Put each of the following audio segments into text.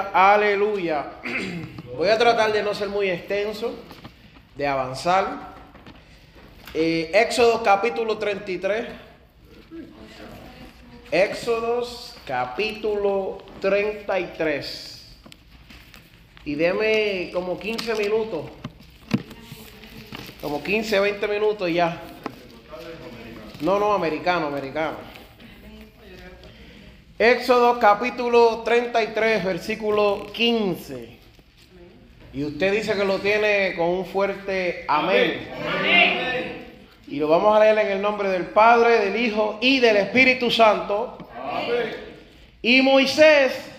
Aleluya. Voy a tratar de no ser muy extenso, de avanzar. Eh, Éxodo capítulo 33. Éxodos capítulo 33. Y deme como 15 minutos. Como 15, 20 minutos ya. No, no, americano, americano. Éxodo capítulo 33, versículo 15. Y usted dice que lo tiene con un fuerte amén. Y lo vamos a leer en el nombre del Padre, del Hijo y del Espíritu Santo. Y Moisés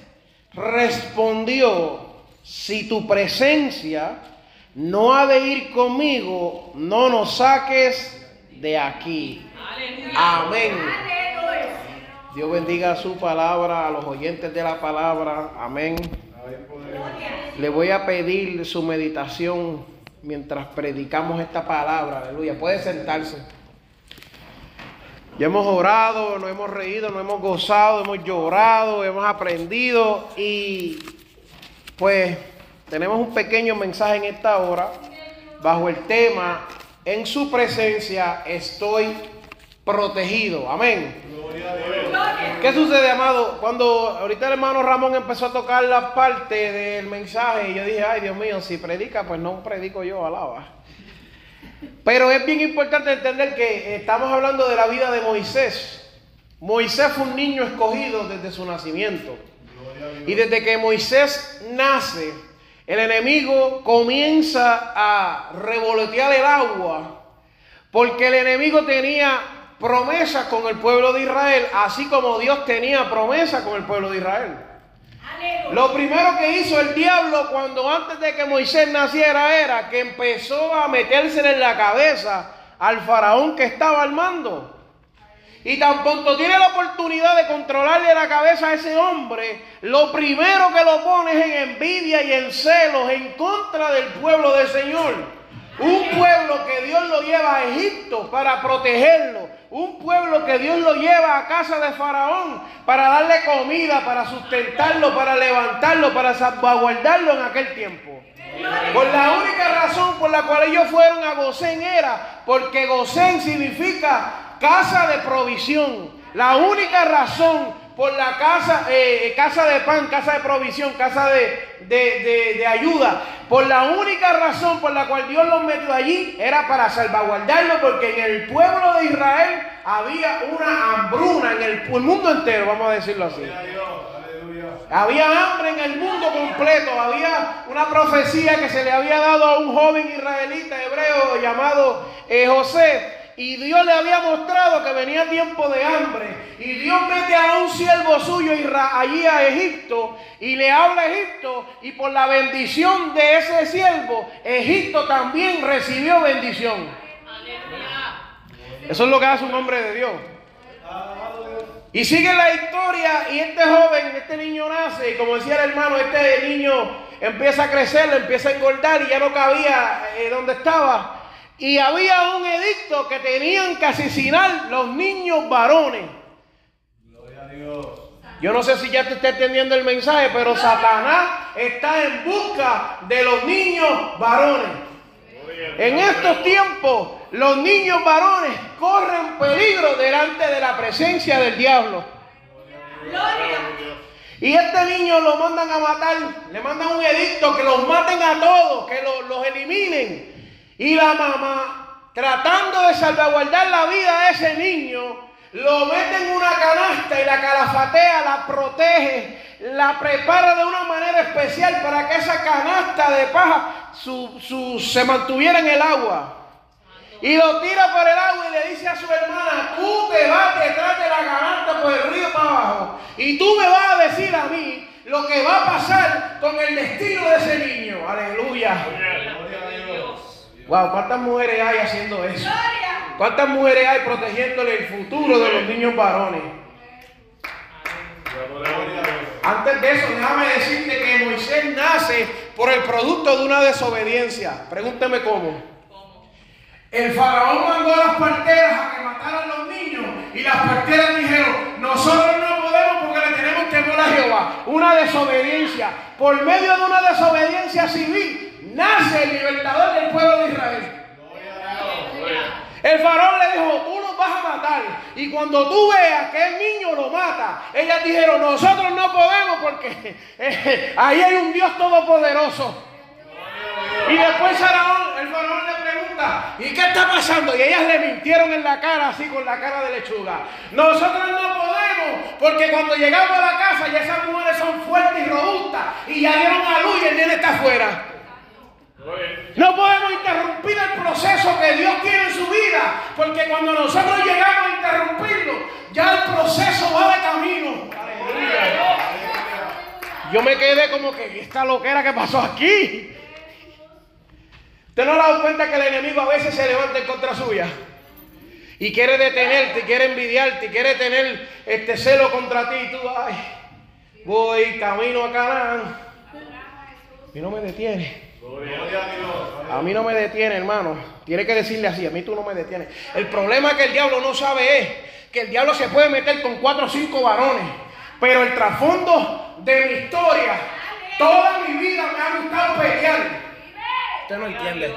respondió, si tu presencia no ha de ir conmigo, no nos saques de aquí. Amén. Dios bendiga su palabra a los oyentes de la palabra. Amén. Le voy a pedir su meditación mientras predicamos esta palabra. Aleluya. Puede sentarse. Ya hemos orado, nos hemos reído, nos hemos gozado, hemos llorado, hemos aprendido y pues tenemos un pequeño mensaje en esta hora bajo el tema en su presencia estoy protegido. Amén. ¿Qué sucede, amado? Cuando ahorita el hermano Ramón empezó a tocar la parte del mensaje, yo dije, ay Dios mío, si predica, pues no predico yo, alaba. Pero es bien importante entender que estamos hablando de la vida de Moisés. Moisés fue un niño escogido desde su nacimiento. Y desde que Moisés nace, el enemigo comienza a revolotear el agua, porque el enemigo tenía promesas con el pueblo de Israel, así como Dios tenía promesas con el pueblo de Israel. Lo primero que hizo el diablo cuando antes de que Moisés naciera era que empezó a metérsele en la cabeza al faraón que estaba al mando. Y tan pronto tiene la oportunidad de controlarle la cabeza a ese hombre, lo primero que lo pone es en envidia y en celos en contra del pueblo del Señor. Un pueblo que Dios lo lleva a Egipto para protegerlo. Un pueblo que Dios lo lleva a casa de Faraón para darle comida, para sustentarlo, para levantarlo, para salvaguardarlo en aquel tiempo. Por la única razón por la cual ellos fueron a Gosén era porque Gosén significa casa de provisión. La única razón por la casa, eh, casa de pan, casa de provisión, casa de, de, de, ayuda. Por la única razón por la cual Dios los metió allí era para salvaguardarlo, porque en el pueblo de Israel había una hambruna en el, el mundo entero, vamos a decirlo así. Había hambre en el mundo completo. Había una profecía que se le había dado a un joven israelita hebreo llamado eh, José y Dios le había mostrado que venía tiempo de hambre. Y Dios mete a un siervo suyo allí a Egipto y le habla a Egipto. Y por la bendición de ese siervo, Egipto también recibió bendición. Eso es lo que hace un hombre de Dios. Y sigue la historia y este joven, este niño nace y como decía el hermano, este niño empieza a crecer, empieza a engordar y ya no cabía eh, donde estaba. Y había un edicto que tenían que asesinar los niños varones. Gloria a Dios. Yo no sé si ya te está entendiendo el mensaje, pero Satanás está en busca de los niños varones. En estos tiempos, los niños varones corren peligro delante de la presencia del diablo. Y este niño lo mandan a matar, le mandan un edicto que los maten a todos, que los, eliminen. Y la mamá, tratando de salvaguardar la vida de ese niño, lo mete en una canasta y la calafatea, la protege, la prepara de una manera especial para que esa canasta de paja se mantuviera en el agua. Y lo tira por el agua y le dice a su hermana, tú te vas detrás de la canasta por el río para abajo. Y tú me vas a decir a mí lo que va a pasar con el destino de ese niño. Aleluya. Wow, ¿cuántas mujeres hay haciendo eso? ¿Cuántas mujeres hay protegiéndole el futuro de los niños varones? Antes de eso, déjame decirte que Moisés nace por el producto de una desobediencia. Pregúnteme cómo. El faraón mandó a las parteras a que mataran a los niños y las parteras dijeron, nosotros no podemos porque le tenemos temor a Jehová. Una desobediencia. Por medio de una desobediencia civil nace el libertador del pueblo de Israel. El faraón le dijo, tú nos vas a matar. Y cuando tú veas que el niño lo mata, ellas dijeron, nosotros no podemos porque eh, ahí hay un Dios todopoderoso. Y después el faraón le pregunta, ¿y qué está pasando? Y ellas le mintieron en la cara, así con la cara de lechuga. Nosotros no podemos, porque cuando llegamos a la casa ya esas mujeres son fuertes y robustas y ya dieron a luz y el nene está afuera. No podemos interrumpir el proceso que Dios tiene en su vida, porque cuando nosotros llegamos a interrumpirlo, ya el proceso va de camino. Yo me quedé como que esta loquera que pasó aquí. ¿Usted no ha dado cuenta que el enemigo a veces se levanta en contra suya? Y quiere detenerte, y quiere envidiarte, y quiere tener este celo contra ti. Y tú, ay, voy camino a Canaán. Y no me detiene. A mí no me detiene, hermano. Tiene que decirle así, a mí tú no me detienes. El problema que el diablo no sabe es que el diablo se puede meter con cuatro o cinco varones. Pero el trasfondo de mi historia, toda mi vida me ha gustado pelear. Usted no entiende.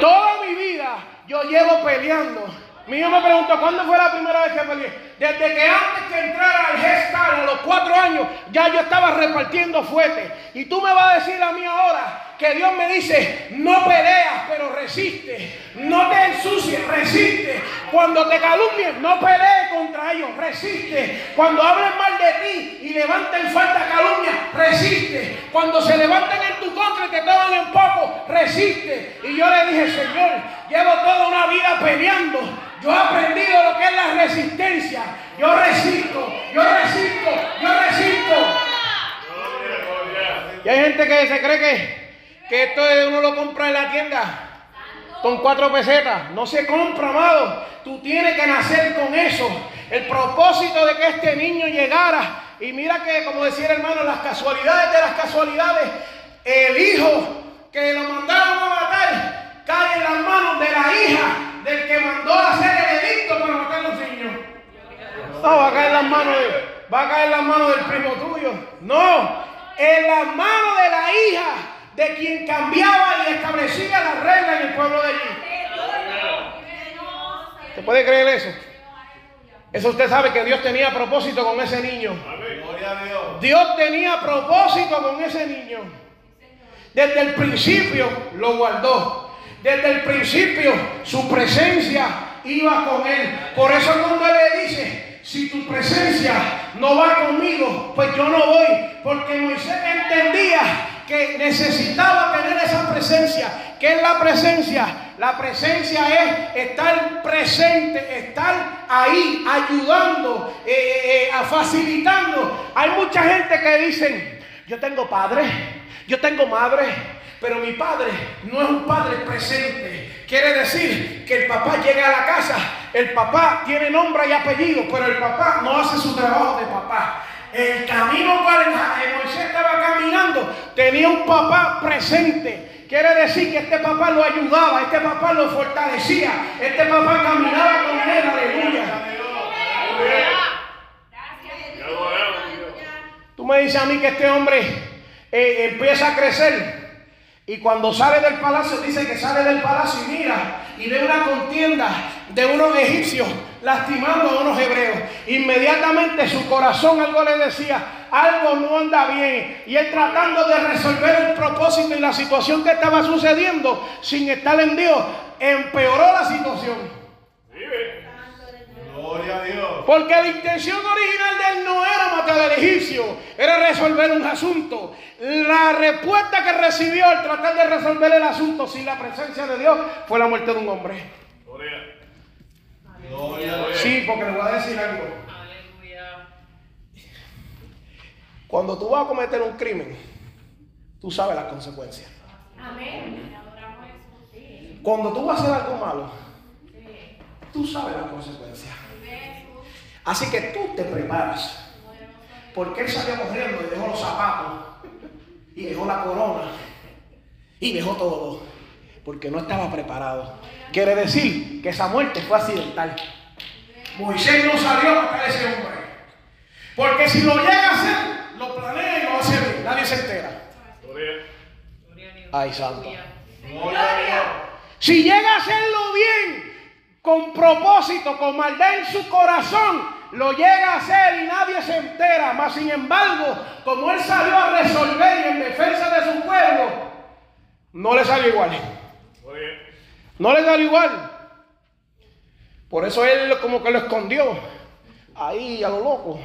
Toda mi vida yo llevo peleando. Mi hijo me preguntó, ¿cuándo fue la primera vez que peleé? Desde que antes que entrara al gestal, a los cuatro años, ya yo estaba repartiendo fuertes. Y tú me vas a decir a mí ahora que Dios me dice, no peleas, pero resiste. No te ensucies, resiste. Cuando te calumnien, no pelees contra ellos, resiste. Cuando hablen mal de ti y levanten falta calumnia, resiste. Cuando se levanten en tu contra y te toman en poco, resiste. Y yo le dije, Señor, llevo toda una vida peleando. Yo he aprendido lo que es la resistencia. Yo resisto, yo resisto, yo resisto. Y hay gente que se cree que que esto uno lo compra en la tienda con cuatro pesetas. No se compra, amado. Tú tienes que nacer con eso. El propósito de que este niño llegara. Y mira que, como decía el hermano, las casualidades de las casualidades, el hijo que lo mandaron a matar cae en las manos de la hija del que mandó a hacer el edicto para matar a los niños. No, va a caer en las manos va a caer en las manos del primo tuyo. No, en las manos de la hija de quien cambiaba y establecía la regla en el pueblo de allí. ¿Se puede creer eso? Eso usted sabe que Dios tenía propósito con ese niño. Dios tenía propósito con ese niño. Desde el principio lo guardó. Desde el principio su presencia iba con él. Por eso cuando le dice, si tu presencia no va conmigo, pues yo no voy. Porque Moisés entendía que necesitaba tener esa presencia. ¿Qué es la presencia? La presencia es estar presente, estar ahí, ayudando, eh, eh, facilitando. Hay mucha gente que dicen, yo tengo padre, yo tengo madre, pero mi padre no es un padre presente. Quiere decir que el papá llega a la casa, el papá tiene nombre y apellido, pero el papá no hace su trabajo de papá. El camino cual Moisés estaba caminando tenía un papá presente. Quiere decir que este papá lo ayudaba, este papá lo fortalecía, este papá caminaba con él, aleluya. Tú me dices a mí que este hombre eh, empieza a crecer y cuando sale del palacio dice que sale del palacio y mira y ve una contienda de unos egipcios lastimando a unos hebreos. Inmediatamente su corazón algo le decía, algo no anda bien. Y él tratando de resolver el propósito y la situación que estaba sucediendo sin estar en Dios, empeoró la situación. Gloria a Dios. Porque la intención original de él no era matar al egipcio, era resolver un asunto. La respuesta que recibió al tratar de resolver el asunto sin la presencia de Dios fue la muerte de un hombre. Gloria. Sí, porque le voy a decir algo. Aleluya. Cuando tú vas a cometer un crimen, tú sabes las consecuencias. Amén. Cuando tú vas a hacer algo malo, tú sabes las consecuencias. Así que tú te preparas. Porque él salió corriendo y dejó los zapatos, y dejó la corona, y dejó todo. Porque no estaba preparado. Quiere decir que esa muerte fue accidental. Moisés no salió a matar a ese hombre. Porque si lo llega a hacer, lo planea y lo hace bien. Nadie se entera. Gloria. Gloria a Dios. Ay, santo. Gloria a Dios. Si llega a hacerlo bien, con propósito, con maldad en su corazón, lo llega a hacer y nadie se entera. Mas sin embargo, como él salió a resolver y en defensa de su pueblo, no le salió igual. No le salió igual. Por eso él como que lo escondió ahí a lo loco.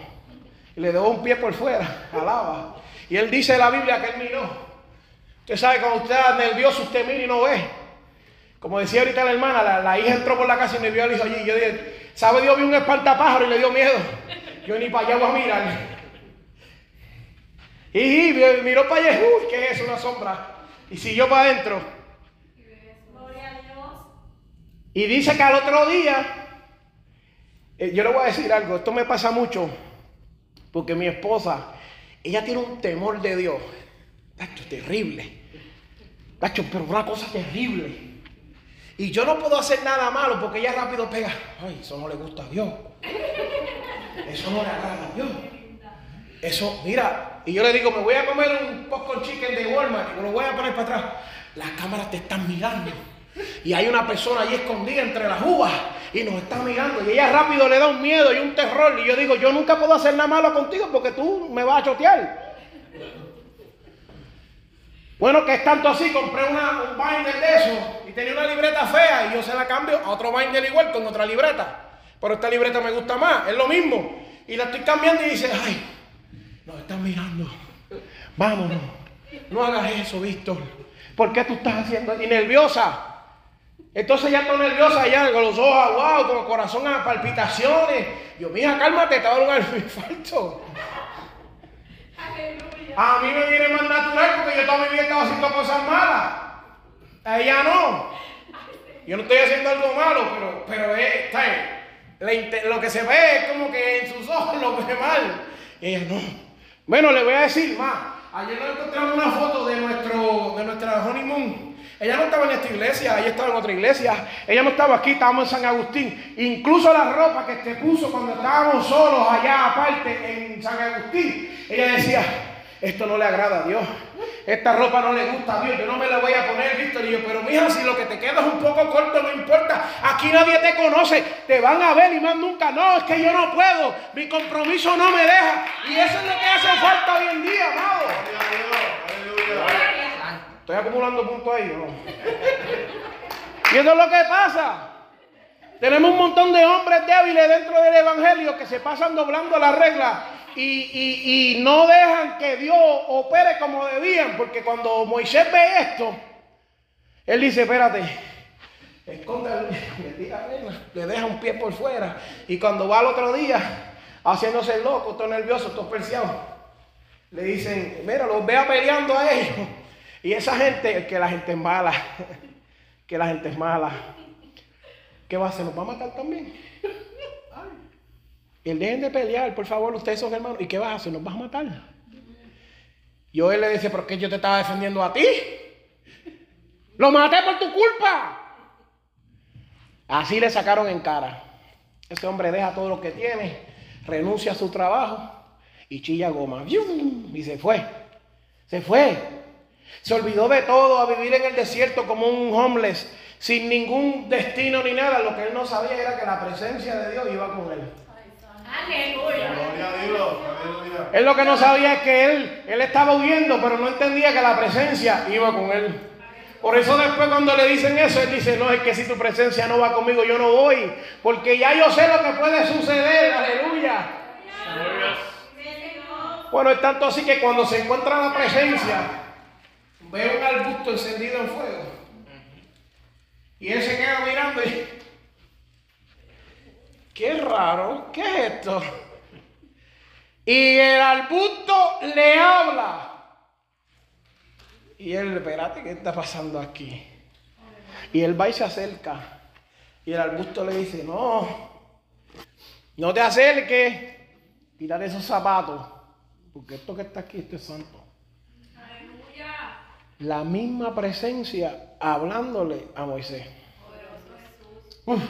Y le dejó un pie por fuera, alaba. Y él dice en la Biblia que él miró. Usted sabe, cuando usted está nervioso, usted mira y no ve. Como decía ahorita la hermana, la, hija entró por la casa y me vio al hijo allí. Yo dije, ¿sabe Dios? Vi un espantapájaro y le dio miedo. Yo ni para allá voy a mirar. Y, miró para allá, uy, ¿qué es? Una sombra. Y siguió para adentro. Y dice que al otro día, eh, yo le voy a decir algo, esto me pasa mucho, porque mi esposa, ella tiene un temor de Dios. Tacho, terrible. Tacho, pero una cosa terrible. Y yo no puedo hacer nada malo porque ella rápido pega. Ay, eso no le gusta a Dios. Eso no le agrada a Dios. Eso, mira, y yo le digo, me voy a comer un popcorn chicken de Walmart y me lo voy a poner para atrás. Las cámaras te están mirando. Y hay una persona ahí escondida entre las uvas y nos está mirando. Y ella rápido le da un miedo y un terror. Y yo digo, yo nunca puedo hacer nada malo contigo porque tú me vas a chotear. Bueno, que es tanto así, compré una, un binder de eso y tenía una libreta fea y yo se la cambio a otro binder igual con otra libreta. Pero esta libreta me gusta más, es lo mismo. Y la estoy cambiando y dice, ay, nos están mirando. Vámonos. No hagas eso, Víctor. ¿Por qué tú estás haciendo? Y nerviosa. Entonces ya estoy nerviosa, ya con los ojos aguados, con el corazón a palpitaciones. Yo, mija, cálmate, te va a dar un infarto. Aleluya. A mí me viene más natural porque yo toda mi vida estaba haciendo cosas malas. A ella no. Yo no estoy haciendo algo malo, pero, pero es, está lo que se ve es como que en sus ojos lo ve mal. Ella no. Bueno, le voy a decir más. Ayer nos encontramos una foto de, nuestro, de nuestra honeymoon. Ella no estaba en esta iglesia, ella estaba en otra iglesia. Ella no estaba aquí, estábamos en San Agustín. Incluso la ropa que te puso cuando estábamos solos allá aparte en San Agustín. Ella decía, esto no le agrada a Dios. Esta ropa no le gusta a Dios. Yo no me la voy a poner, Víctor. Y yo, pero mija, si lo que te queda es un poco corto, no importa. Aquí nadie te conoce. Te van a ver y más nunca. No, es que yo no puedo. Mi compromiso no me deja. Y eso es lo que hace falta hoy en día, amado. Estoy acumulando puntos ahí, ¿o ¿no? Y eso es lo que pasa. Tenemos un montón de hombres débiles dentro del Evangelio que se pasan doblando la regla y, no dejan que Dios opere como debían. Porque cuando Moisés ve esto, él dice, espérate, esconde, el- le tira arena, le deja un pie por fuera. Y cuando va al otro día, haciéndose loco, todo nervioso, todo perseado, le dicen, mira, los vea peleando a ellos. Y esa gente, que la gente es mala, que la gente es mala. ¿Qué va a hacer? ¿Nos va a matar también? Él dejen de pelear, por favor, ustedes son hermanos. ¿Y qué vas a hacer? ¿Nos vas a matar? Yo él le dice, ¿pero qué yo te estaba defendiendo a ti? Lo maté por tu culpa. Así le sacaron en cara. Ese hombre deja todo lo que tiene, renuncia a su trabajo y chilla goma. Y se fue. Se fue. Se olvidó de todo a vivir en el desierto como un homeless. sin ningún destino ni nada. Lo que él no sabía era que la presencia de Dios iba con él. Él lo que no sabía es que él, él estaba huyendo, pero no entendía que la presencia iba con él. Por eso después cuando le dicen eso, él dice, no, es que si tu presencia no va conmigo, yo no voy. Porque ya yo sé lo que puede suceder. Aleluya. Bueno, es tanto así que cuando se encuentra la presencia, ve un arbusto encendido en fuego. Y él se queda mirando y... Qué raro, ¿qué es esto? Y el arbusto le habla. Y él, espérate, ¿qué está pasando aquí? Y él va y se acerca. Y el arbusto le dice, no, no te acerques, quítate esos zapatos. Porque esto que está aquí, esto es santo. Aleluya. La misma presencia hablándole a Moisés. Uf.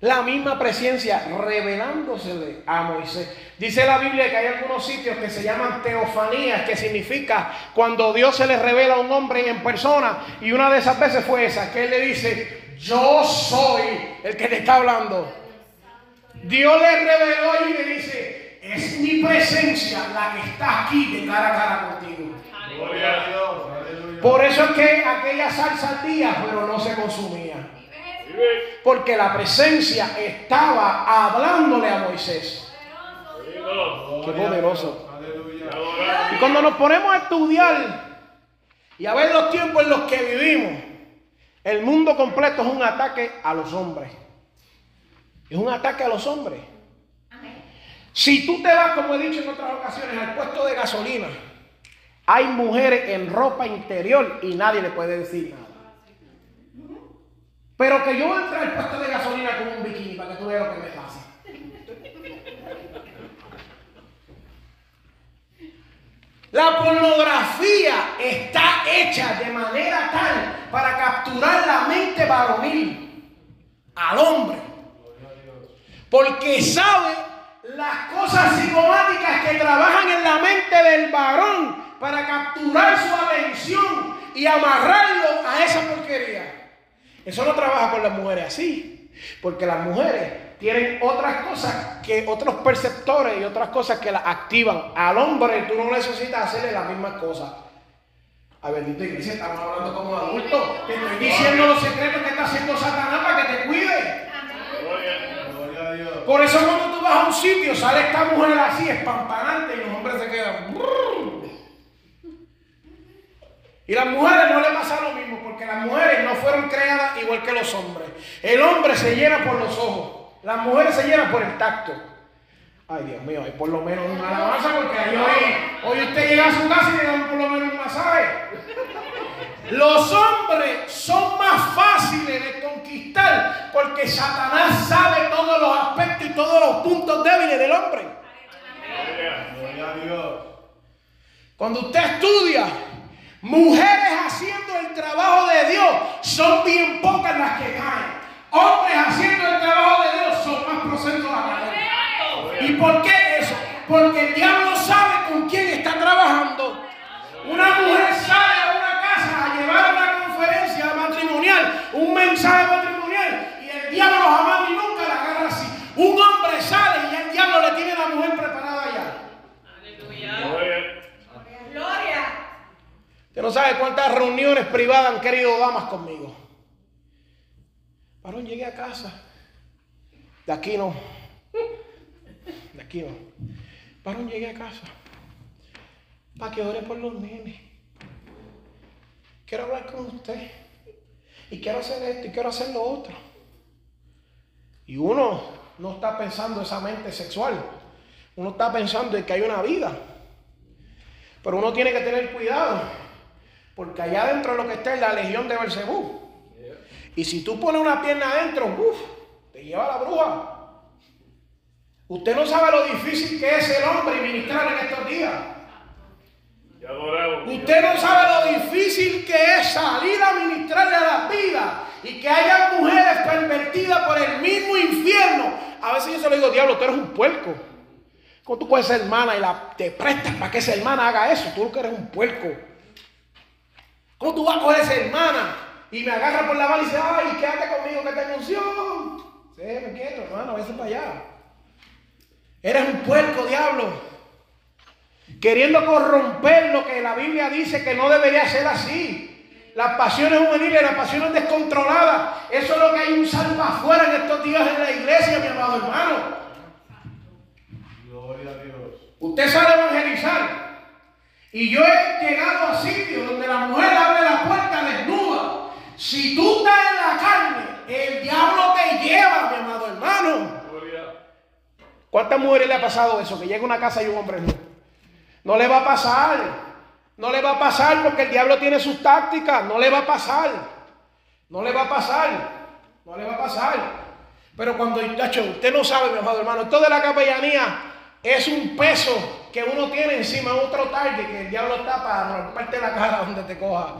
La misma presencia revelándosele a Moisés. Dice la Biblia que hay algunos sitios que se llaman teofanías, que significa cuando Dios se le revela a un hombre en persona. Y una de esas veces fue esa, que él le dice, yo soy el que te está hablando. Dios le reveló y le dice, es mi presencia la que está aquí de cara a cara contigo. Gloria a Dios. Aleluya. Por eso es que aquella salsa ardía, pero no se consumía. Porque la presencia estaba hablándole a Moisés. Qué poderoso. Y cuando nos ponemos a estudiar y a ver los tiempos en los que vivimos, el mundo completo es un ataque a los hombres. Es un ataque a los hombres. Si tú te vas, como he dicho en otras ocasiones, al puesto de gasolina, hay mujeres en ropa interior y nadie le puede decir nada. Pero que yo entre al puesto de gasolina con un bikini para que tú veas lo que me pasa. La pornografía está hecha de manera tal para capturar la mente varonil al hombre. Porque sabe las cosas psicomáticas que trabajan en la mente del varón para capturar su atención y amarrarlo a esa porquería. Eso no trabaja con las mujeres así. Porque las mujeres tienen otras cosas que otros perceptores y otras cosas que las activan. Al hombre tú no necesitas hacerle las mismas cosas. A bendito iglesia, estamos hablando como adultos. Te estoy diciendo los secretos que está haciendo Satanás para que te cuide. Gloria. Gloria a Dios. Por eso cuando tú vas a un sitio, sale esta mujer así, espampanante, y los hombres se quedan. "Brrr". Y las mujeres no le pasa lo mismo, porque las mujeres no fueron creadas igual que los hombres. El hombre se llena por los ojos, las mujeres se llenan por el tacto. Ay, Dios mío, hay por lo menos una alabanza, porque ahí hoy, hoy usted llega a su casa y le dan por lo menos un masaje. Los hombres son más fáciles de conquistar porque Satanás sabe todos los aspectos y todos los puntos débiles del hombre. Gloria. Gloria a Dios. Cuando usted estudia, mujeres haciendo el trabajo de Dios son bien pocas las que caen. Hombres haciendo el trabajo de Dios son más procentos a caer. ¿Y por qué eso? Porque el diablo sabe con quién está trabajando. Una mujer sale a una casa a llevar una conferencia matrimonial, un mensaje matrimonial, y el diablo jamás ni nunca la agarra así. Un hombre sale y el diablo le tiene a la mujer preparada ya. Aleluya. Gloria. Gloria. Usted no sabe cuántas reuniones privadas han querido damas conmigo. Varón, llegué a casa. De aquí no. De aquí no. Varón, llegué a casa. Para que ore por los nenes. Quiero hablar con usted. Y quiero hacer esto y quiero hacer lo otro. Y uno no está pensando esa mente sexual. Uno está pensando en que hay una vida. Pero uno tiene que tener cuidado. Porque allá adentro lo que está es la legión de Belcebú. Y si tú pones una pierna adentro, uf, te lleva la bruja. Usted no sabe lo difícil que es el hombre y ministrar en estos días. Usted no sabe lo difícil que es salir a ministrarle a las vidas y que haya mujeres pervertidas por el mismo infierno. A veces yo se lo digo, diablo, tú eres un puerco. ¿Cómo tú puedes ser hermana y la, te prestas para que esa hermana haga eso? Tú lo que eres un puerco. ¿Cómo tú vas a coger esa hermana y me agarra por la mano y dice, ay, quédate conmigo que tengo unción. Sí, me quieto, hermano, a veces para allá. Eres un puerco, diablo. Queriendo corromper lo que la Biblia dice que no debería ser así. Las pasiones juveniles, las pasiones descontroladas. Eso es lo que hay un salva afuera en estos días en la iglesia, mi amado hermano. Gloria a Dios. Usted sale a evangelizar. Y yo he llegado a sitios donde la mujer abre la puerta desnuda. Si tú estás en la carne, el diablo te lleva, mi amado hermano. ¿Cuántas mujeres le ha pasado eso? Que llega a una casa y un hombre no. No le va a pasar. No le va a pasar porque el diablo tiene sus tácticas. No le va a pasar. No le va a pasar. No le va a pasar. Pero cuando, tacho, usted no sabe, mi amado hermano, esto de la capellanía es un peso que uno tiene encima otro target que el diablo está para romperte la cara donde te coja.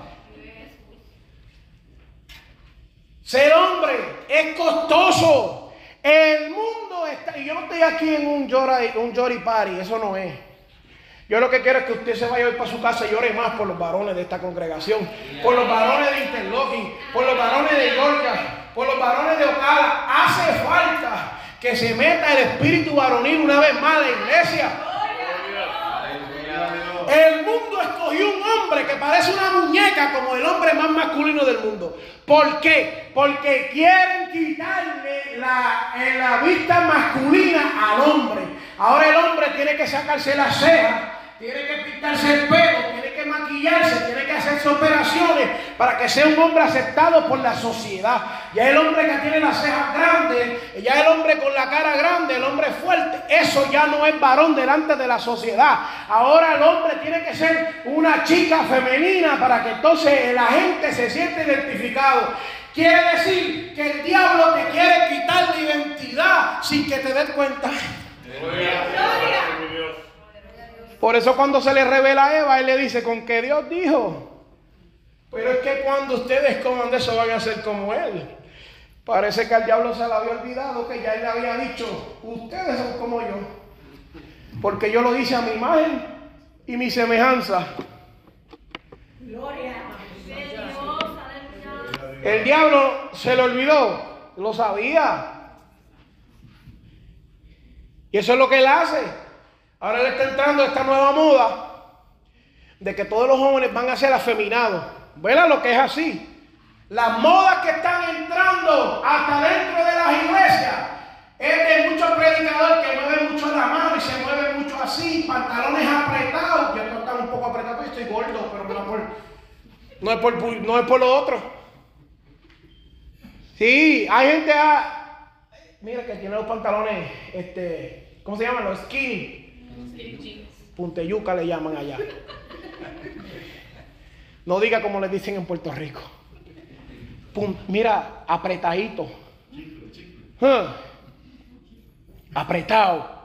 Ser hombre es costoso. El mundo está. Y yo no estoy aquí en un llora, un party, eso no es. Yo lo que quiero es que usted se vaya hoy para su casa y llore más por los varones de esta congregación, por los varones de Interlocking, por los varones de Georgia, por los varones de Ocala. Hace falta que se meta el espíritu varonil una vez más a la iglesia. Gloria a Dios. El mundo escogió un hombre que parece una muñeca como el hombre más masculino del mundo. ¿Por qué? Porque quieren quitarle la, eh, la vista masculina al hombre. Ahora el hombre tiene que sacarse las cejas, tiene que pintarse el pelo, maquillarse, tiene que hacerse operaciones para que sea un hombre aceptado por la sociedad. Ya el hombre que tiene las cejas grandes, ya el hombre con la cara grande, el hombre fuerte, eso ya no es varón delante de la sociedad. Ahora el hombre tiene que ser una chica femenina para que entonces la gente se siente identificado. Quiere decir que el diablo te quiere quitar la identidad sin que te des cuenta. Por eso cuando se le revela a Eva, él le dice, con que Dios dijo. Pero es que cuando ustedes coman de eso van a ser como él. Parece que al diablo se le había olvidado que ya él le había dicho, ustedes son como yo. Porque yo lo hice a mi imagen y mi semejanza. Gloria. El diablo se le olvidó, lo sabía. Y eso es lo que él hace. Ahora le está entrando esta nueva moda de que todos los jóvenes van a ser afeminados. ¿Verdad lo que es así? Las modas que están entrando hasta dentro de las iglesias es de muchos predicadores que mueven mucho la mano y se mueven mucho así, pantalones apretados. Yo no están un poco apretados, yo estoy gordo, pero no por, no es por, no es por lo otro. Sí, hay gente, ah, mira que tiene los pantalones, este, ¿cómo se llaman? Los skinny. Punteyuca le llaman allá. No diga como le dicen en Puerto Rico. Mira, apretadito. Huh. Apretado.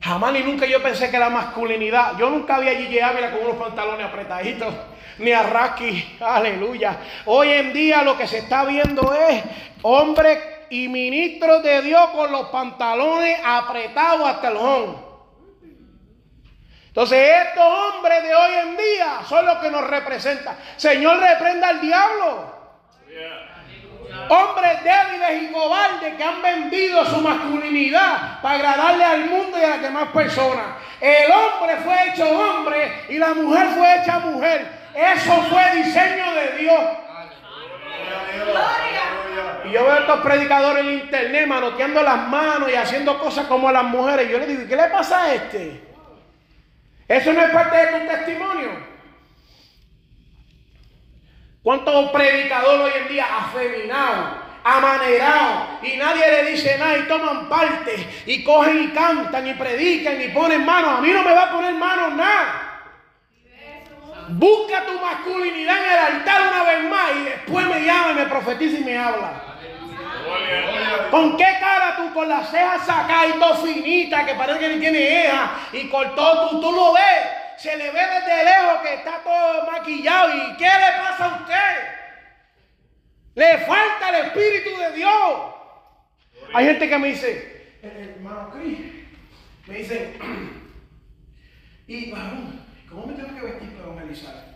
Jamás ni nunca yo pensé que la masculinidad. Yo nunca vi a Gigi Ávila con unos pantalones apretaditos. Ni a Raki. Aleluya. Hoy en día lo que se está viendo es hombres y ministros de Dios con los pantalones apretados hasta el home. Entonces estos hombres de hoy en día son los que nos representan. Señor, reprenda al diablo. Hombres débiles y cobardes que han vendido su masculinidad para agradarle al mundo y a las demás personas. El hombre fue hecho hombre y la mujer fue hecha mujer. Eso fue diseño de Dios. Gloria a Dios. Aleluya. Y yo veo a estos predicadores en internet manoteando las manos y haciendo cosas como a las mujeres. Yo le digo, ¿qué le pasa a este? Eso no es parte de tu testimonio. ¿Cuántos predicadores hoy en día afeminados, amanerados, y nadie le dice nada y toman parte y cogen y cantan y predican y ponen manos? A mí no me va a poner manos nada. Busca tu masculinidad en el altar una vez más y después me llama y me profetiza y me habla. ¿Con qué cara tú con las cejas sacadas y todo finita que parece que ni tiene cejas y cortó tú, tú lo ves? Se le ve desde lejos que está todo maquillado. ¿Y qué le pasa a usted? Le falta el Espíritu de Dios. Hay gente que me dice, "Eh, hermano Cris, me dicen, y varón, ¿cómo me tengo que vestir para evangelizar?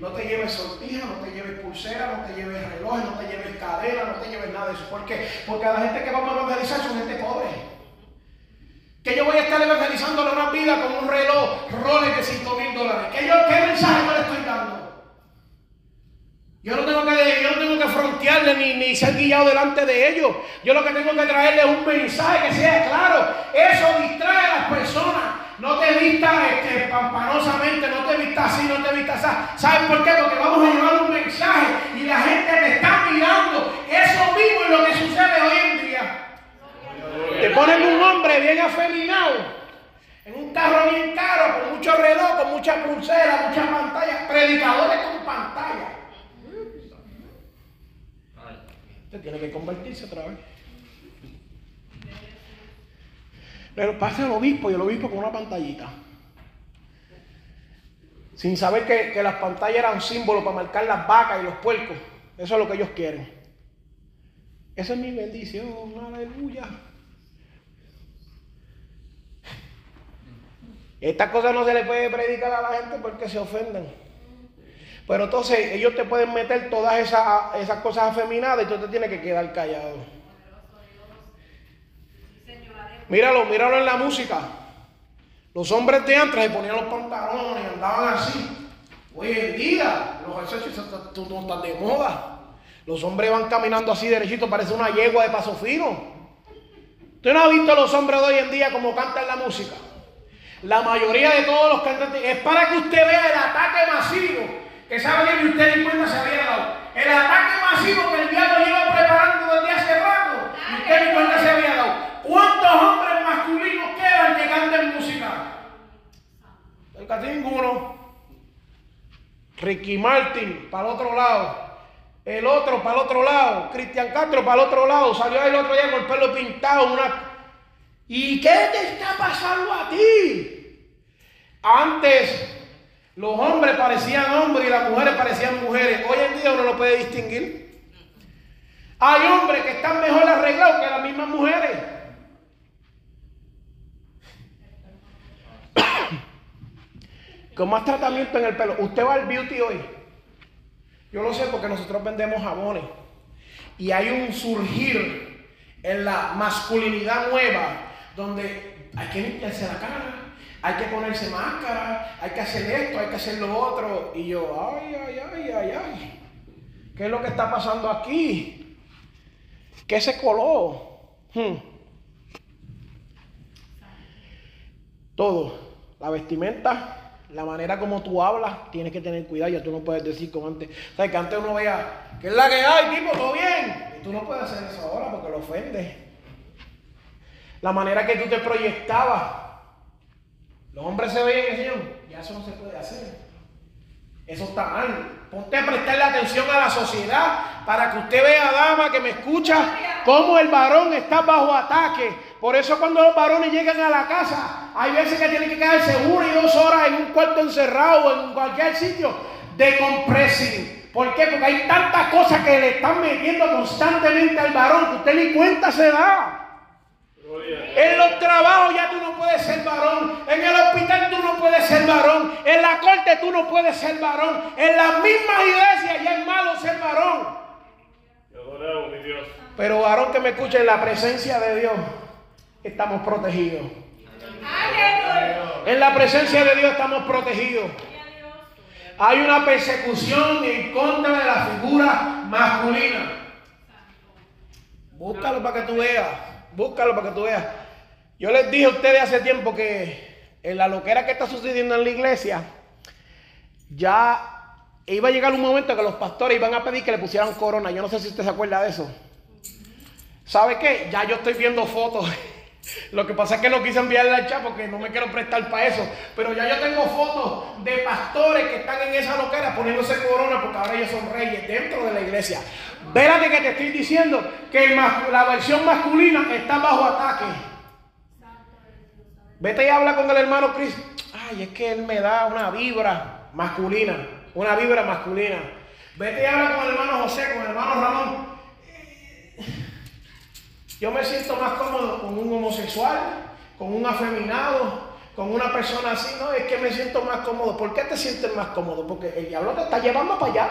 No te lleves sortija, no te lleves pulsera, no te lleves reloj, no te lleves cadena, no te lleves nada de eso. ¿Por qué? Porque a la gente que vamos a evangelizar son gente pobre. Que yo voy a estar evangelizándole una vida con un reloj Rolex de 5 mil dólares. ¿Qué, yo, ¿Qué mensaje yo le estoy dando? Yo no tengo que, yo no tengo que frontearle ni, ni ser guiado delante de ellos. Yo lo que tengo que traerle es un mensaje que sea claro. Eso distrae a las personas. No te vistas este, pampanosamente, no te vistas así, no te vistas así. ¿Sabes por qué? Porque vamos a llevar un mensaje y la gente te está mirando. Eso mismo es lo que sucede hoy en día. Te ponen un hombre bien afeminado, en un carro bien caro, con mucho reloj, con mucha pulsera, muchas pantallas, predicadores con pantalla. Usted tiene que convertirse otra vez. Pero pasa el obispo y el obispo con una pantallita. Sin saber que, que las pantallas eran símbolos para marcar las vacas y los puercos. Eso es lo que ellos quieren. Esa es mi bendición, aleluya. Estas cosas no se le puede predicar a la gente porque se ofenden. Pero entonces ellos te pueden meter todas esas, esas cosas afeminadas y tú te tienes que quedar callado. Míralo, míralo en la música. Los hombres de antes se ponían los pantalones y andaban así. Hoy en día, los ejercicios no están de moda. Los hombres van caminando así derechito, parece una yegua de paso fino. ¿Usted no ha visto a los hombres de hoy en día como cantan la música? La mayoría de todos los cantantes es para que usted vea el ataque masivo que sabe que usted ni cuenta se había dado. El ataque masivo que el diablo lleva preparando desde hace rato y usted ni cuenta se había dado. ¿Cuántos hombres masculinos quedan que canten música? Casi ninguno. Ricky Martin para el otro lado. El otro para el otro lado. Cristian Castro para el otro lado. Salió el otro día con el pelo pintado. ¿Y qué te está pasando a ti? Antes los hombres parecían hombres y las mujeres parecían mujeres. Hoy en día uno lo puede distinguir. Hay hombres que están mejor arreglados que las mismas mujeres. Con más tratamiento en el pelo. Usted va al beauty hoy. Yo lo sé porque nosotros vendemos jabones. Y hay un surgir en la masculinidad nueva donde hay que limpiarse la cara, hay que ponerse máscara, hay que hacer esto, hay que hacer lo otro. Y yo, ay, ay, ay, ay, ay. ¿Qué es lo que está pasando aquí? ¿Qué se coló? Hmm. Todo. La vestimenta, la manera como tú hablas, tienes que tener cuidado. Ya tú no puedes decir como antes. ¿Sabes? Que antes uno veía, ¿qué es la que hay, tipo? ¿Todo bien? Y tú no puedes hacer eso ahora porque lo ofende. La manera que tú te proyectabas. Los hombres se veían decían, ya eso no se puede hacer. Eso está mal. Ponte a prestarle atención a la sociedad para que usted vea, dama, que me escucha, cómo el varón está bajo ataque. Por eso cuando los varones llegan a la casa, hay veces que tienen que quedarse una y dos horas en un cuarto encerrado, en cualquier sitio, de compressing. ¿Por qué? Porque hay tantas cosas que le están metiendo constantemente al varón que usted ni cuenta se da. En los trabajos ya tú no puedes ser varón. En el hospital tú no puedes ser varón. En la corte tú no puedes ser varón. En las mismas iglesias ya es malo ser varón. Pero varón que me escuche en la presencia de Dios, estamos protegidos. En la presencia de Dios estamos protegidos. Hay una persecución en contra de la figura masculina. Búscalo para que tú veas. Búscalo para que tú veas. Yo les dije a ustedes hace tiempo que en la loquera que está sucediendo en la iglesia, ya iba a llegar un momento que los pastores iban a pedir que le pusieran corona. Yo no sé si usted se acuerda de eso. ¿Sabe qué? Ya yo estoy viendo fotos. Lo que pasa es que no quise enviarle al chat porque no me quiero prestar para eso. Pero ya yo tengo fotos de pastores que están en esa loquera poniéndose corona porque ahora ellos son reyes dentro de la iglesia. Vérate que te estoy diciendo que la versión masculina está bajo ataque. Vete y habla con el hermano Chris. Ay, es que él me da una vibra masculina. Una vibra masculina. Vete y habla con el hermano José, con el hermano Ramón. Yo me siento más cómodo con un homosexual, con un afeminado, con una persona así, no, es que me siento más cómodo. ¿Por qué te sientes más cómodo? Porque el diablo te está llevando para allá.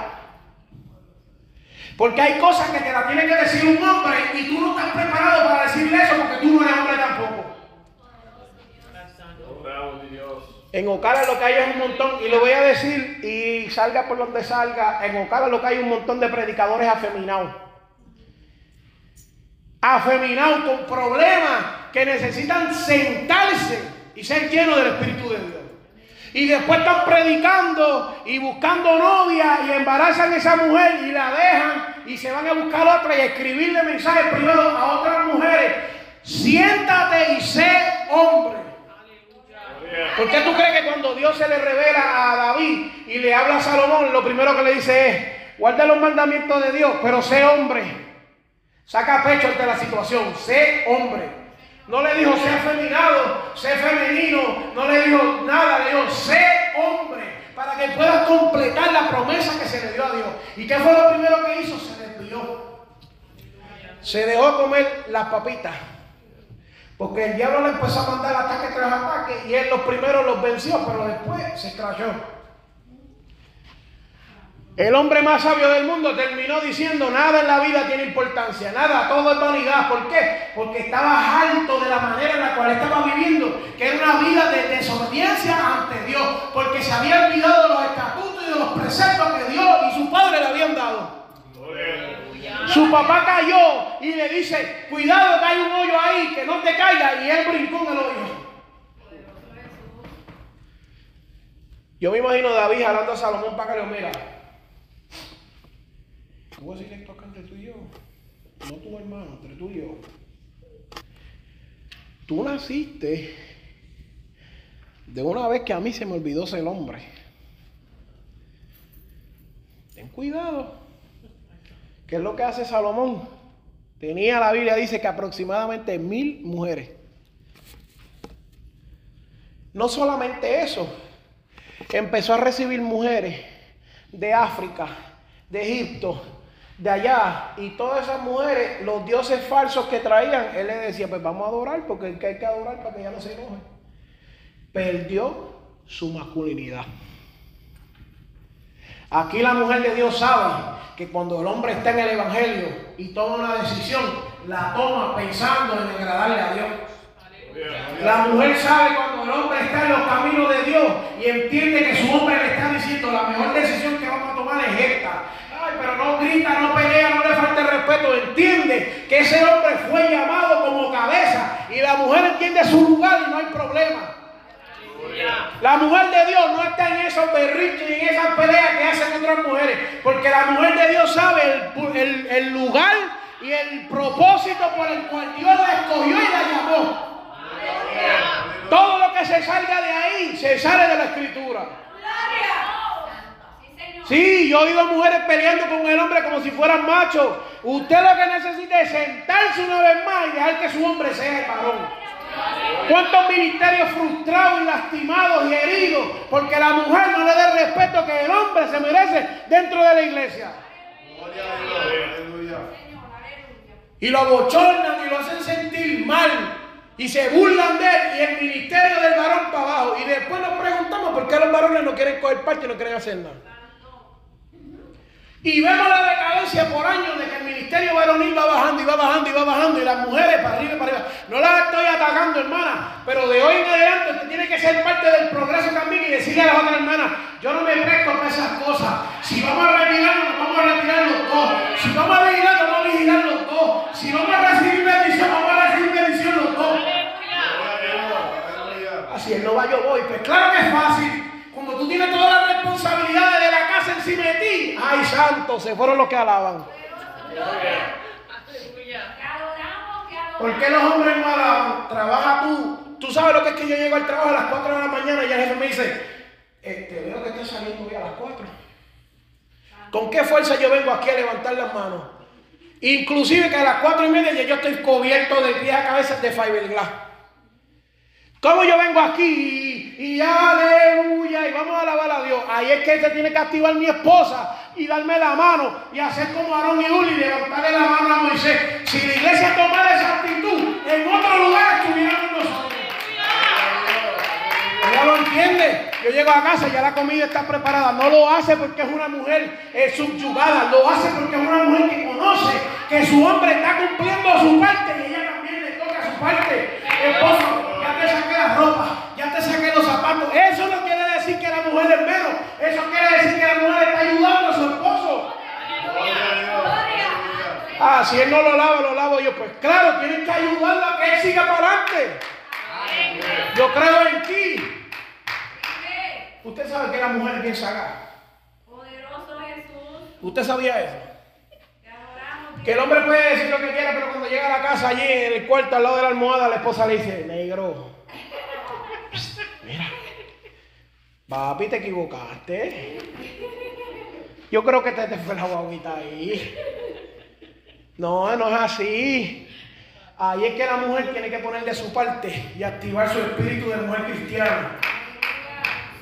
Porque hay cosas que te las tiene que decir un hombre y tú no estás preparado para decirle eso porque tú no eres hombre tampoco. En Ocala lo que hay es un montón, y lo voy a decir, y salga por donde salga, en Ocala lo que hay un montón de predicadores afeminados. Afeminados con problemas que necesitan sentarse y ser llenos del Espíritu de Dios. Y después están predicando y buscando novia y embarazan a esa mujer y la dejan y se van a buscar otra y escribirle mensajes privados a otras mujeres. Siéntate y sé hombre. ¿Por qué tú crees que cuando Dios se le revela a David y le habla a Salomón, lo primero que le dice es, guarda los mandamientos de Dios, pero sé hombre? Saca pecho ante la situación, sé hombre. No le dijo, sé afeminado, sé femenino, no le dijo nada, le dijo, sé hombre, para que puedas completar la promesa que se le dio a Dios. ¿Y qué fue lo primero que hizo? Se desvió. Se dejó comer las papitas. Porque el diablo le empezó a mandar ataque tras ataque y él los primeros los venció, pero después se estrelló. El hombre más sabio del mundo terminó diciendo, nada en la vida tiene importancia, nada, todo es vanidad. ¿Por qué? Porque estaba alto de la manera en la cual estaba viviendo, que era una vida de desobediencia ante Dios, porque se había olvidado de los estatutos y de los preceptos que Dios y su padre le habían dado. Su papá cayó y le dice, cuidado que hay un hoyo ahí, que no te caiga, y él brincó en el hoyo. Yo me imagino a David jalando a Salomón para que le mira. Tú vas directo acá entre tú y yo. No tu hermano, entre tú y yo. Tú naciste de una vez que a mí se me olvidó ser hombre. Ten cuidado. ¿Qué es lo que hace Salomón? Tenía la Biblia, dice que aproximadamente mil mujeres. No solamente eso, empezó a recibir mujeres de África, de Egipto, de allá, y todas esas mujeres, los dioses falsos que traían, él le decía, pues vamos a adorar, porque hay que adorar para que ella no se enoje. Perdió su masculinidad. Aquí la mujer de Dios sabe que cuando el hombre está en el Evangelio y toma una decisión, la toma pensando en agradarle a Dios. La mujer sabe cuando el hombre está en los caminos de Dios y entiende que su hombre le está diciendo la mejor decisión que vamos a tomar es esta. No grita, no pelea, no le falta el respeto. Entiende que ese hombre fue llamado como cabeza y la mujer entiende su lugar y no hay problema. La mujer de Dios no está en esos berritos y en esas peleas que hacen otras mujeres. Porque la mujer de Dios sabe el, el- el lugar y el propósito por el cual Dios la escogió y la llamó. Todo lo que se salga de ahí se sale de la escritura. Sí, yo he oído a mujeres peleando con el hombre como si fueran machos. Usted lo que necesita es sentarse una vez más y dejar que su hombre sea el varón. ¿Cuántos ministerios frustrados y lastimados y heridos porque la mujer no le da el respeto que el hombre se merece dentro de la iglesia? Y lo abochornan y lo hacen sentir mal y se burlan de él y el ministerio del varón para abajo. Y después nos preguntamos por qué los varones no quieren coger parte y no quieren hacer nada. Y vemos la decadencia por años de que el ministerio varonil va bajando y va bajando y va bajando y las mujeres para arriba y para arriba. No las estoy atacando, hermana, pero de hoy en adelante usted tiene que ser parte del progreso también y decirle a las otras hermanas, yo no me presto para esas cosas. Si vamos a retirarnos, nos vamos a retirar los dos. Si vamos a vigilar, nos vamos a vigilar los dos. Si vamos a recibir bendición, vamos a recibir bendición los dos. Así él no va, yo voy. Pues claro que es fácil. Cuando tú tienes todas las responsabilidades casa encima de ti. Ay, santo, se fueron los que alaban. ¿Por qué los hombres no alaban? Trabaja tú. Tú sabes lo que es que yo llego al trabajo a las 4 de la mañana y el jefe me dice, eh, te veo que estás saliendo hoy a las 4. ¿Con qué fuerza yo vengo aquí a levantar las manos? Inclusive que a las 4 y media ya yo estoy cubierto de pies a cabeza de fiberglass. ¿Cómo yo vengo aquí y, y aleluya y vamos a alabar a Dios? Ahí es que se tiene que activar mi esposa y darme la mano y hacer como Aarón y Uli, levantarle la mano a Moisés. Si la iglesia tomara esa actitud, en otro lugar estuviéramos nosotros. Ella lo entiende. Yo llego a casa, ya la comida está preparada. No lo hace porque es una mujer eh, subyugada. Lo hace porque es una mujer que conoce que su hombre está cumpliendo su parte y ella también le toca su parte. Esposo, ya te saqué la ropa, ya te saqué los zapatos. Eso no quiere decir que la mujer es menos. Eso quiere decir que la mujer está ayudando a su esposo. Gloria a Dios. Aleluya. Ah, si él no lo lava, lo lavo yo. Pues claro, tienen que ayudarlo a que él siga para adelante. Yo creo en ti. Usted sabe que la mujer es bien sagrada. Poderoso Jesús, ¿Usted sabía eso? Que el hombre puede decir lo que quiera, pero cuando llega a la casa allí en el cuarto al lado de la almohada, la esposa le dice, negro, mira, papi, te equivocaste. Yo creo que te, te fue la guaguita ahí. No, no es así. Ahí es que la mujer tiene que poner de su parte y activar su espíritu de mujer cristiana.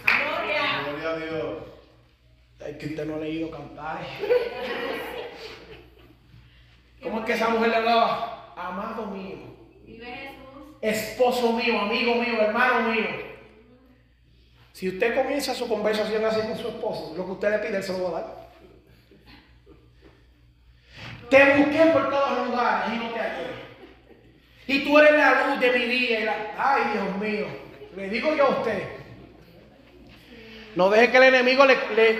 Gloria. Gloria a Dios. Es que usted no ha leído cantares. ¿Cómo es que esa mujer le hablaba? Amado mío. Vive Jesús. esposo mío, amigo mío, hermano mío. Si usted comienza su conversación así con su esposo, lo que usted le pide, él se lo va a dar. Te busqué por todos los lugares y no te hallé. Y tú eres la luz de mi día. y la- Ay, Dios mío. Le digo yo a usted. No deje que el enemigo le, le-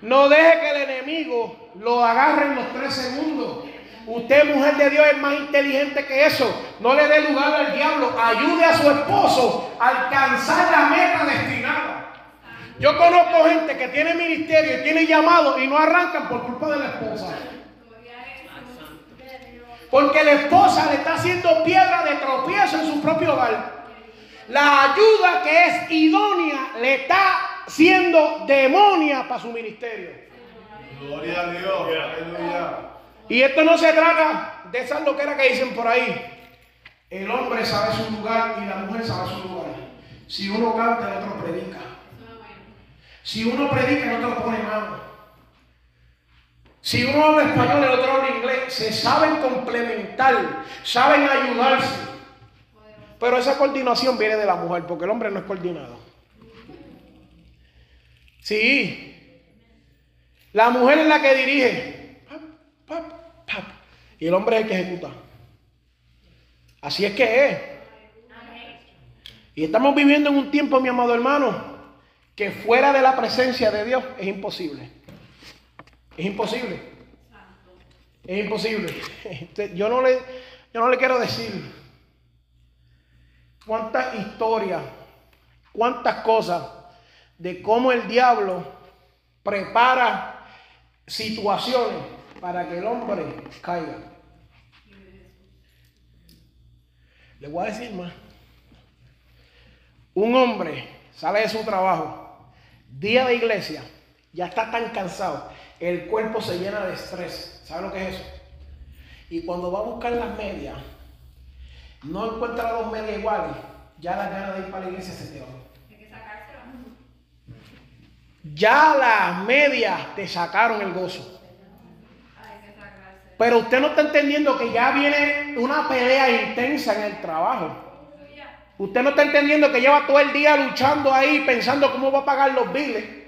no deje que el enemigo lo agarre en los tres segundos. Usted, mujer de Dios, es más inteligente que eso. No le dé lugar al diablo. Ayude a su esposo a alcanzar la meta destinada. Yo conozco gente que tiene ministerio y tiene llamado y no arrancan por culpa de la esposa. Porque la esposa le está haciendo piedra de tropiezo en su propio hogar. La ayuda que es idónea le está siendo demonia para su ministerio. Gloria a Dios. Aleluya. Y esto no se trata de esas loqueras que dicen por ahí. El hombre sabe su lugar y la mujer sabe su lugar. Si uno canta, el otro predica. Si uno predica, el otro pone mano. Si uno habla español, el otro habla inglés. Se saben complementar, saben ayudarse. Pero esa coordinación viene de la mujer, porque el hombre no es coordinado. Sí. La mujer es la que dirige. Y el hombre es el que ejecuta. Así es que es. Y estamos viviendo en un tiempo, mi amado hermano, que fuera de la presencia de Dios es imposible. Es imposible. Es imposible. Este, Yo no le, yo no le quiero decir cuántas historias, cuántas cosas de cómo el diablo prepara situaciones para que el hombre caiga. Le voy a decir más. Un hombre sale de su trabajo, día de iglesia, ya está tan cansado, el cuerpo se llena de estrés. ¿Sabe lo que es eso? Y cuando va a buscar las medias, no encuentra las dos medias iguales, ya las ganas de ir para la iglesia se te van. Hay que sacárselo. Ya las medias te sacaron el gozo. Pero usted no está entendiendo que ya viene una pelea intensa en el trabajo. Usted no está entendiendo que lleva todo el día luchando ahí pensando cómo va a pagar los biles.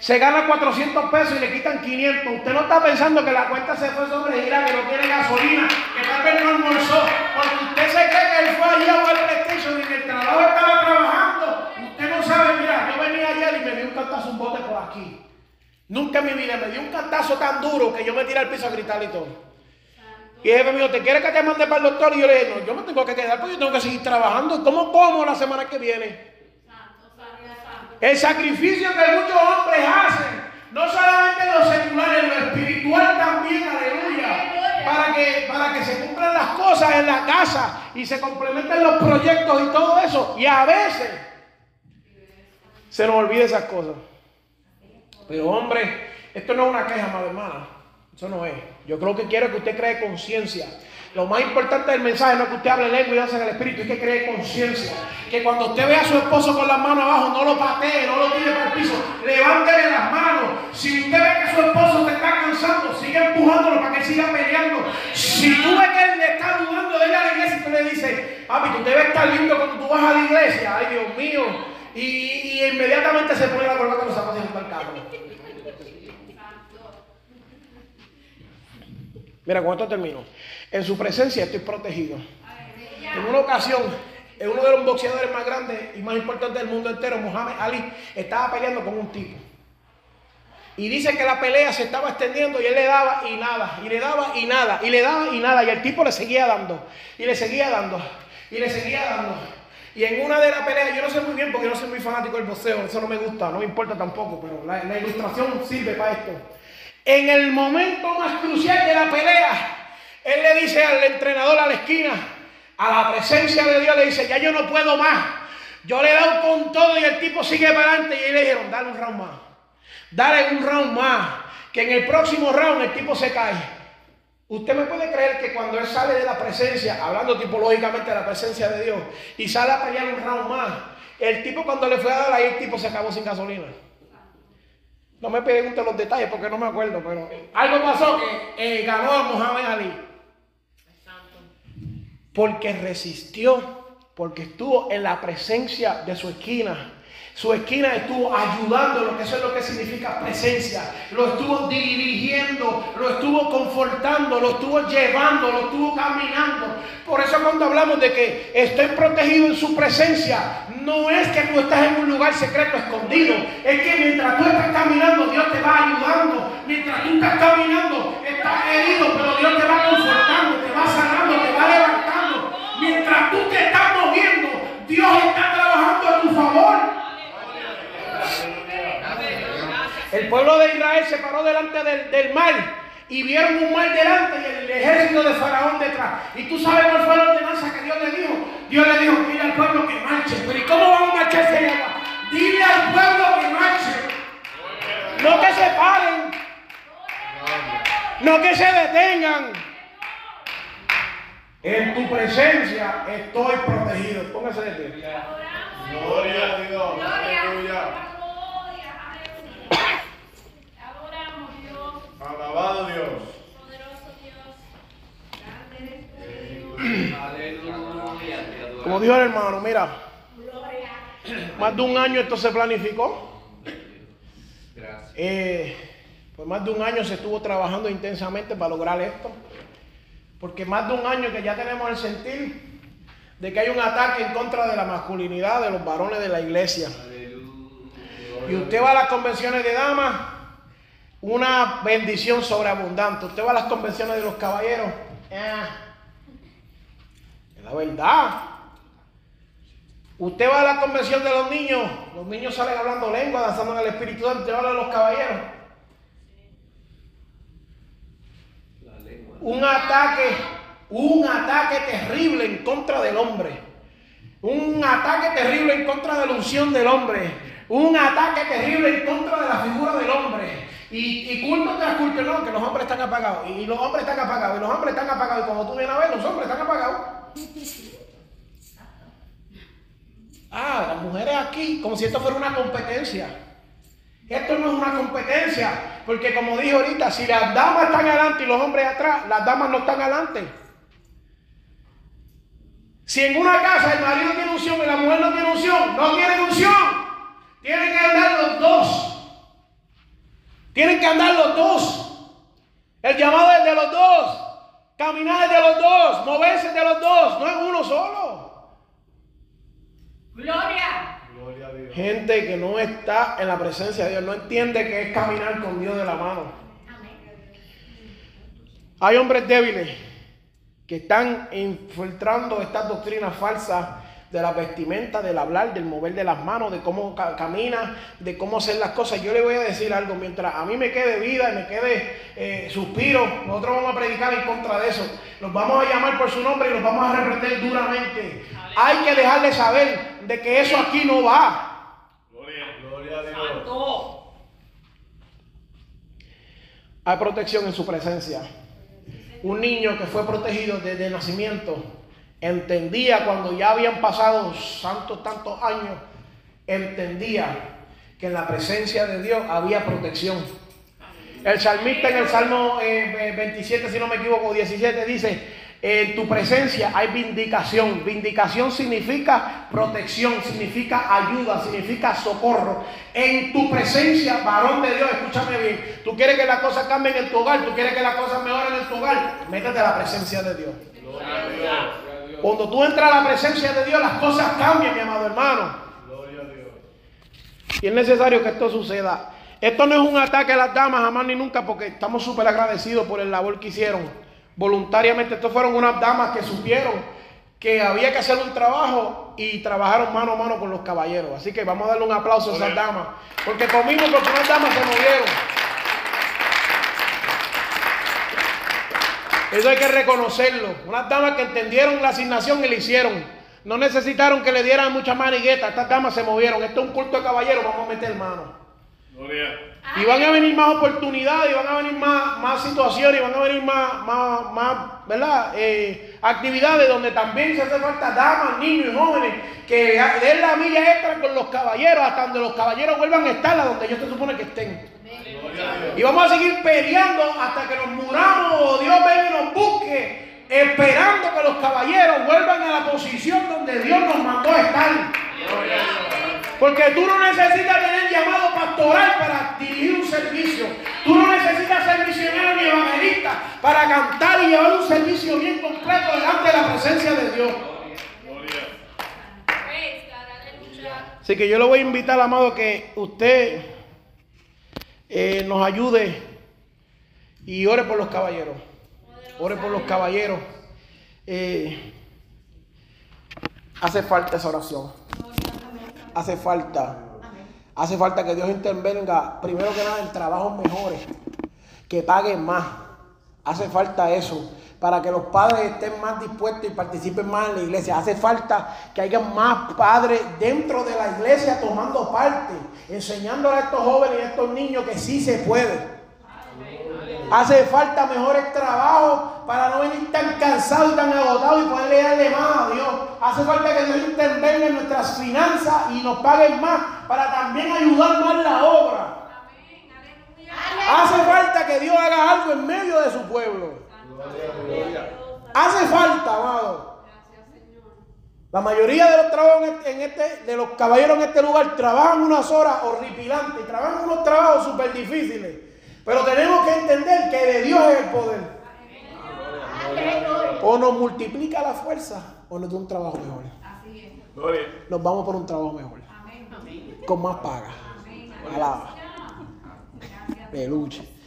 Se gana 400 pesos y le quitan 500. Usted no está pensando que la cuenta se fue sobre gira, que no tiene gasolina, que tal vez no almorzó. Porque usted se cree que él fue allí a jugar PlayStation y en el trabajo estaba trabajando. Usted no sabe, mira, yo venía ayer y me dio un cantazo un bote por aquí. Nunca en mi vida me dio un cantazo tan duro que yo me tiré al piso a gritar y todo. Y el jefe me dijo, ¿te quieres que te mande para el doctor? Y yo le dije, no, yo me tengo que quedar porque yo tengo que seguir trabajando. ¿Cómo como la semana que viene? El sacrificio que muchos hombres hacen, no solamente en lo secular, en lo espiritual también, aleluya. Para que, para que se cumplan las cosas en la casa y se complementen los proyectos y todo eso. Y a veces se nos olvida esas cosas. Pero hombre, esto no es una queja, madre hermana. Eso no es. Yo creo que quiero que usted cree conciencia. Lo más importante del mensaje no es que usted hable lengua y hace en el espíritu, es que cree conciencia. Que cuando usted ve a su esposo con las manos abajo, no lo patee, no lo tire para el piso, levántele las manos. Si usted ve que su esposo te está cansando, sigue empujándolo para que siga peleando. Si tú ves que él le está dudando de ir a la iglesia tú le dices, papi, tú debes estar lindo cuando tú vas a la iglesia. Ay, Dios mío, y, y inmediatamente se pone la corbata y los zapatos y al carro. Mira, con esto termino. En su presencia estoy protegido. En una ocasión, en uno de los boxeadores más grandes y más importantes del mundo entero, Muhammad Ali, estaba peleando con un tipo. Y dice que la pelea se estaba extendiendo y él le daba y nada, y le daba y nada, y le daba y nada, y el tipo le seguía dando, y le seguía dando, y le seguía dando. Y en una de las peleas, yo no sé muy bien porque no soy muy fanático del boxeo, eso no me gusta, no me importa tampoco, pero la ilustración sirve para esto. En el momento más crucial de la pelea, él le dice al entrenador a la esquina, a la presencia de Dios, le dice, ya yo no puedo más. Yo le he dado con todo y el tipo sigue para adelante. Y le dijeron, dale un round más. Dale un round más. Que en el próximo round el tipo se cae. Usted me puede creer que cuando él sale de la presencia, hablando tipológicamente de la presencia de Dios, y sale a pelear un round más, el tipo cuando le fue a dar ahí, el tipo se acabó sin gasolina. No me pregunten los detalles porque no me acuerdo, pero algo pasó que eh, ganó a Muhammad Ali. Porque resistió, porque estuvo en la presencia de su esquina. Su esquina estuvo ayudando, que eso es lo que significa presencia. Lo estuvo dirigiendo, lo estuvo confortando, lo estuvo llevando, lo estuvo caminando. Por eso cuando hablamos de que estoy protegido en su presencia, no es que tú estás en un lugar secreto escondido. Es que mientras tú estás caminando, Dios te va ayudando. Mientras tú estás caminando, estás herido, pero Dios te va confortando, te va sanando, te va levantando. Mientras tú te estás moviendo, Dios está trabajando a tu favor. El pueblo de Israel se paró delante del, del mar y vieron un mar delante y el ejército de Faraón detrás. Y tú sabes cuál fue la ordenanza que Dios le dijo. Dios le dijo, dile al pueblo que marche. Pero ¿y cómo vamos a marchar si? Dile al pueblo que marche. No que se paren. No que se detengan. En tu presencia estoy protegido. Póngase de pie. Gloria a Dios. Gloria. Aleluya. Adoramos Dios. Alabado Dios. Poderoso Dios. Aleluya. Como dijo el hermano, mira, Gloria. más de un año esto se planificó. Gracias. Eh, por más de un año se estuvo trabajando intensamente para lograr esto. Porque más de un año que ya tenemos el sentir de que hay un ataque en contra de la masculinidad de los varones de la iglesia. Y usted va a las convenciones de damas, una bendición sobreabundante. Usted va a las convenciones de los caballeros, eh, es la verdad. Usted va a la convención de los niños, los niños salen hablando lengua, danzando en el Espíritu Santo. Usted va a la de los caballeros. La lengua. Un ataque, un ataque terrible en contra del hombre. Un ataque terrible en contra de la unción del hombre. Un ataque terrible en contra de la figura del hombre. Y, y culto tras culto, no, que los hombres están apagados. Y los hombres están apagados. Y los hombres están apagados. Y cuando tú vienes a ver, los hombres están apagados. Ah, las mujeres aquí, como si esto fuera una competencia. Esto no es una competencia, porque como dije ahorita, si las damas están adelante y los hombres atrás, las damas no están adelante. Si en una casa el marido tiene unción y la mujer no tiene unción, no tienen unción, tienen que andar los dos. Tienen que andar los dos. El llamado es de los dos. Caminar es de los dos. Moverse es de los dos. No es uno solo. Gloria. Gente que no está en la presencia de Dios, no entiende que es caminar con Dios de la mano. Hay hombres débiles que están infiltrando estas doctrinas falsas de la vestimenta, del hablar, del mover de las manos, de cómo ca- camina, de cómo hacer las cosas. Yo le voy a decir algo, mientras a mí me quede vida y me quede eh, suspiro, nosotros vamos a predicar en contra de eso. Los vamos a llamar por su nombre y los vamos a reprender duramente. Hay que dejarle saber de que eso aquí no va. Gloria a Dios. Hay protección en su presencia. Un niño que fue protegido desde el nacimiento entendía cuando ya habían pasado santos tantos años, entendía que en la presencia de Dios había protección. El salmista en el Salmo eh, 27, si no me equivoco, 17 dice, En tu presencia hay vindicación. Vindicación significa protección, significa ayuda, significa socorro. En tu presencia, varón de Dios, escúchame bien. Tú quieres que las cosas cambien en tu hogar, tú quieres que las cosas mejoren en tu hogar. Métete a la presencia de Dios. Gloria a Dios. Cuando tú entras a la presencia de Dios, las cosas cambian, mi amado hermano. Gloria a Dios. Y es necesario que esto suceda. Esto no es un ataque a las damas, jamás ni nunca, porque estamos súper agradecidos por el labor que hicieron. Voluntariamente, estos fueron unas damas que supieron que había que hacer un trabajo y trabajaron mano a mano con los caballeros. Así que vamos a darle un aplauso a esas damas, porque conmigo, porque unas damas se movieron. Eso hay que reconocerlo. Unas damas que entendieron la asignación y la hicieron. No necesitaron que le dieran mucha manigueta. Estas damas se movieron. Esto es un culto de caballeros. Vamos a meter mano. Gloria. Y van a venir más oportunidades, y van a venir más, más situaciones, y van a venir más, más, más ¿verdad? Eh, actividades donde también se hace falta damas, niños y jóvenes que den la milla extra con los caballeros hasta donde los caballeros vuelvan a estar, a donde ellos se supone que estén. Y vamos a seguir peleando hasta que nos muramos o Dios venga y nos busque, esperando que los caballeros vuelvan a la posición donde Dios nos mandó a estar. Porque tú no necesitas tener llamado pastoral para dirigir un servicio. Tú no necesitas ser misionero ni evangelista para cantar y llevar un servicio bien completo delante de la presencia de Dios. Así que yo le voy a invitar, amado, que usted eh, nos ayude y ore por los caballeros. Ore por los caballeros. Eh, hace falta esa oración. Hace falta. Hace falta que Dios intervenga, primero que nada, en trabajos mejores, que paguen más. Hace falta eso, para que los padres estén más dispuestos y participen más en la iglesia. Hace falta que haya más padres dentro de la iglesia tomando parte, enseñándole a estos jóvenes y a estos niños que sí se puede. Hace falta mejores trabajos para no venir tan cansados y tan agotados y poderle darle más a Dios. Hace falta que Dios intervenga en nuestras finanzas y nos paguen más para también ayudar más en la obra. Hace falta que Dios haga algo en medio de su pueblo. Hace falta, amado. Gracias, Señor. La mayoría de los trabajos en este, en este- de los caballeros en este lugar trabajan unas horas horripilantes, trabajan unos trabajos súper difíciles. Pero tenemos que entender que de Dios es el poder. O nos multiplica la fuerza o nos da un trabajo mejor. Nos vamos por un trabajo mejor. Con más paga. Alaba. Peluche.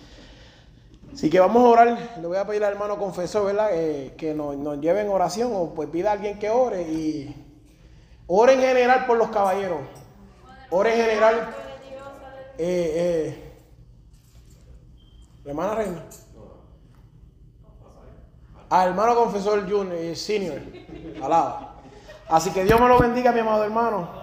Así que vamos a orar. Le voy a pedir al hermano confesor, ¿verdad? Que nos, nos lleve en oración o pues pida a alguien que ore y ore en general por los caballeros. Ore en general. Eh, eh, hermana reina. Al hermano confesor junior, eh, senior. Alaba. Así que Dios me lo bendiga, mi amado hermano.